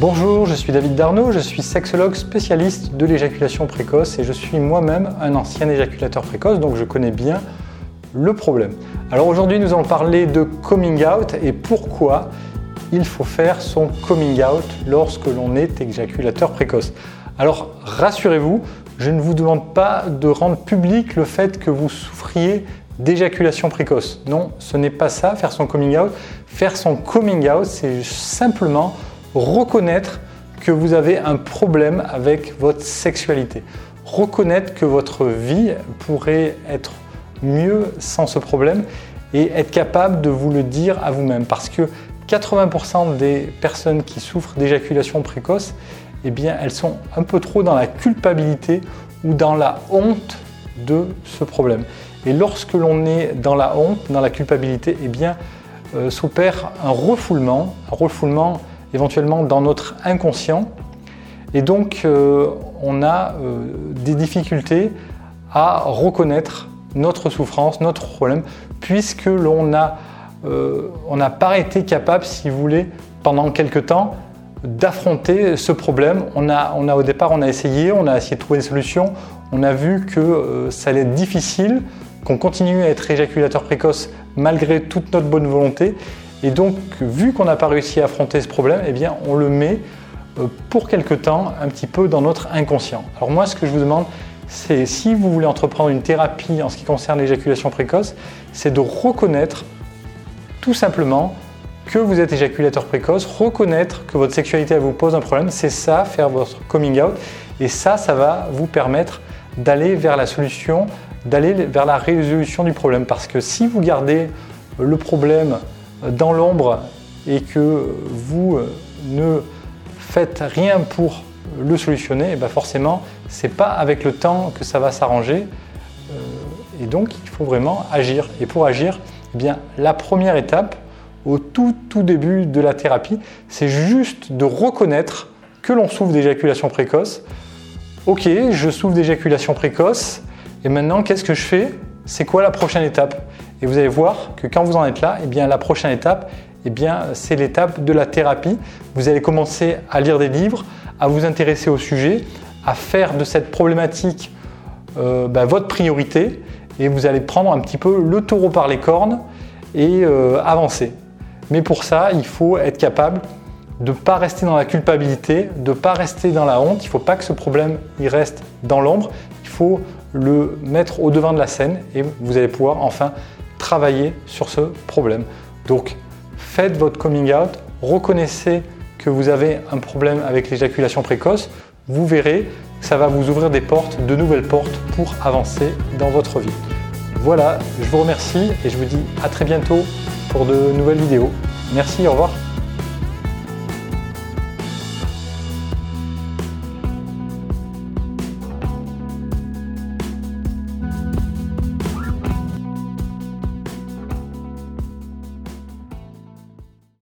Bonjour, je suis David Darnaud, je suis sexologue spécialiste de l'éjaculation précoce et je suis moi-même un ancien éjaculateur précoce, donc je connais bien le problème. Alors aujourd'hui, nous allons parler de coming out et pourquoi il faut faire son coming out lorsque l'on est éjaculateur précoce. Alors rassurez-vous, je ne vous demande pas de rendre public le fait que vous souffriez d'éjaculation précoce. Non, ce n'est pas ça, faire son coming out. Faire son coming out, c'est simplement reconnaître que vous avez un problème avec votre sexualité. Reconnaître que votre vie pourrait être mieux sans ce problème et être capable de vous le dire à vous-même. Parce que 80% des personnes qui souffrent d'éjaculation précoce, eh bien, elles sont un peu trop dans la culpabilité ou dans la honte de ce problème. Et lorsque l'on est dans la honte, dans la culpabilité, eh bien, euh, s'opère un refoulement, un refoulement éventuellement dans notre inconscient. Et donc, euh, on a euh, des difficultés à reconnaître notre souffrance, notre problème, puisque l'on n'a pas été capable, si vous voulez, pendant quelque temps, d'affronter ce problème. On a, on a, au départ, on a essayé, on a essayé de trouver des solutions. On a vu que ça allait être difficile, qu'on continue à être éjaculateur précoce malgré toute notre bonne volonté. Et donc, vu qu'on n'a pas réussi à affronter ce problème, eh bien, on le met euh, pour quelque temps un petit peu dans notre inconscient. Alors moi, ce que je vous demande, c'est si vous voulez entreprendre une thérapie en ce qui concerne l'éjaculation précoce, c'est de reconnaître tout simplement que vous êtes éjaculateur précoce, reconnaître que votre sexualité vous pose un problème, c'est ça, faire votre coming out. Et ça, ça va vous permettre d'aller vers la solution, d'aller vers la résolution du problème. Parce que si vous gardez le problème dans l'ombre et que vous euh, ne faites rien pour le solutionner, et eh bien forcément, c'est pas avec le temps que ça va s'arranger. Euh, et donc, il faut vraiment agir. Et pour agir, eh bien, la première étape, au tout, tout début de la thérapie, c'est juste de reconnaître que l'on souffre d'éjaculation précoce. Ok, je souffre d'éjaculation précoce. Et maintenant, qu'est-ce que je fais? C'est quoi la prochaine étape? Et vous allez voir que quand vous en êtes là, eh bien, la prochaine étape, eh bien, c'est l'étape de la thérapie. Vous allez commencer à lire des livres, à vous intéresser au sujet, à faire de cette problématique euh, bah, votre priorité, et vous allez prendre un petit peu le taureau par les cornes et euh, avancer. Mais pour ça, il faut être capable de ne pas rester dans la culpabilité, de ne pas rester dans la honte. Il ne faut pas que ce problème il reste dans l'ombre. Il faut le mettre au devant de la scène et vous allez pouvoir enfin travailler sur ce problème. Donc faites votre coming out, reconnaissez que vous avez un problème avec l'éjaculation précoce, vous verrez ça va vous ouvrir des portes, de nouvelles portes pour avancer dans votre vie. Voilà, je vous remercie et je vous dis à très bientôt pour de nouvelles vidéos. Merci, au revoir.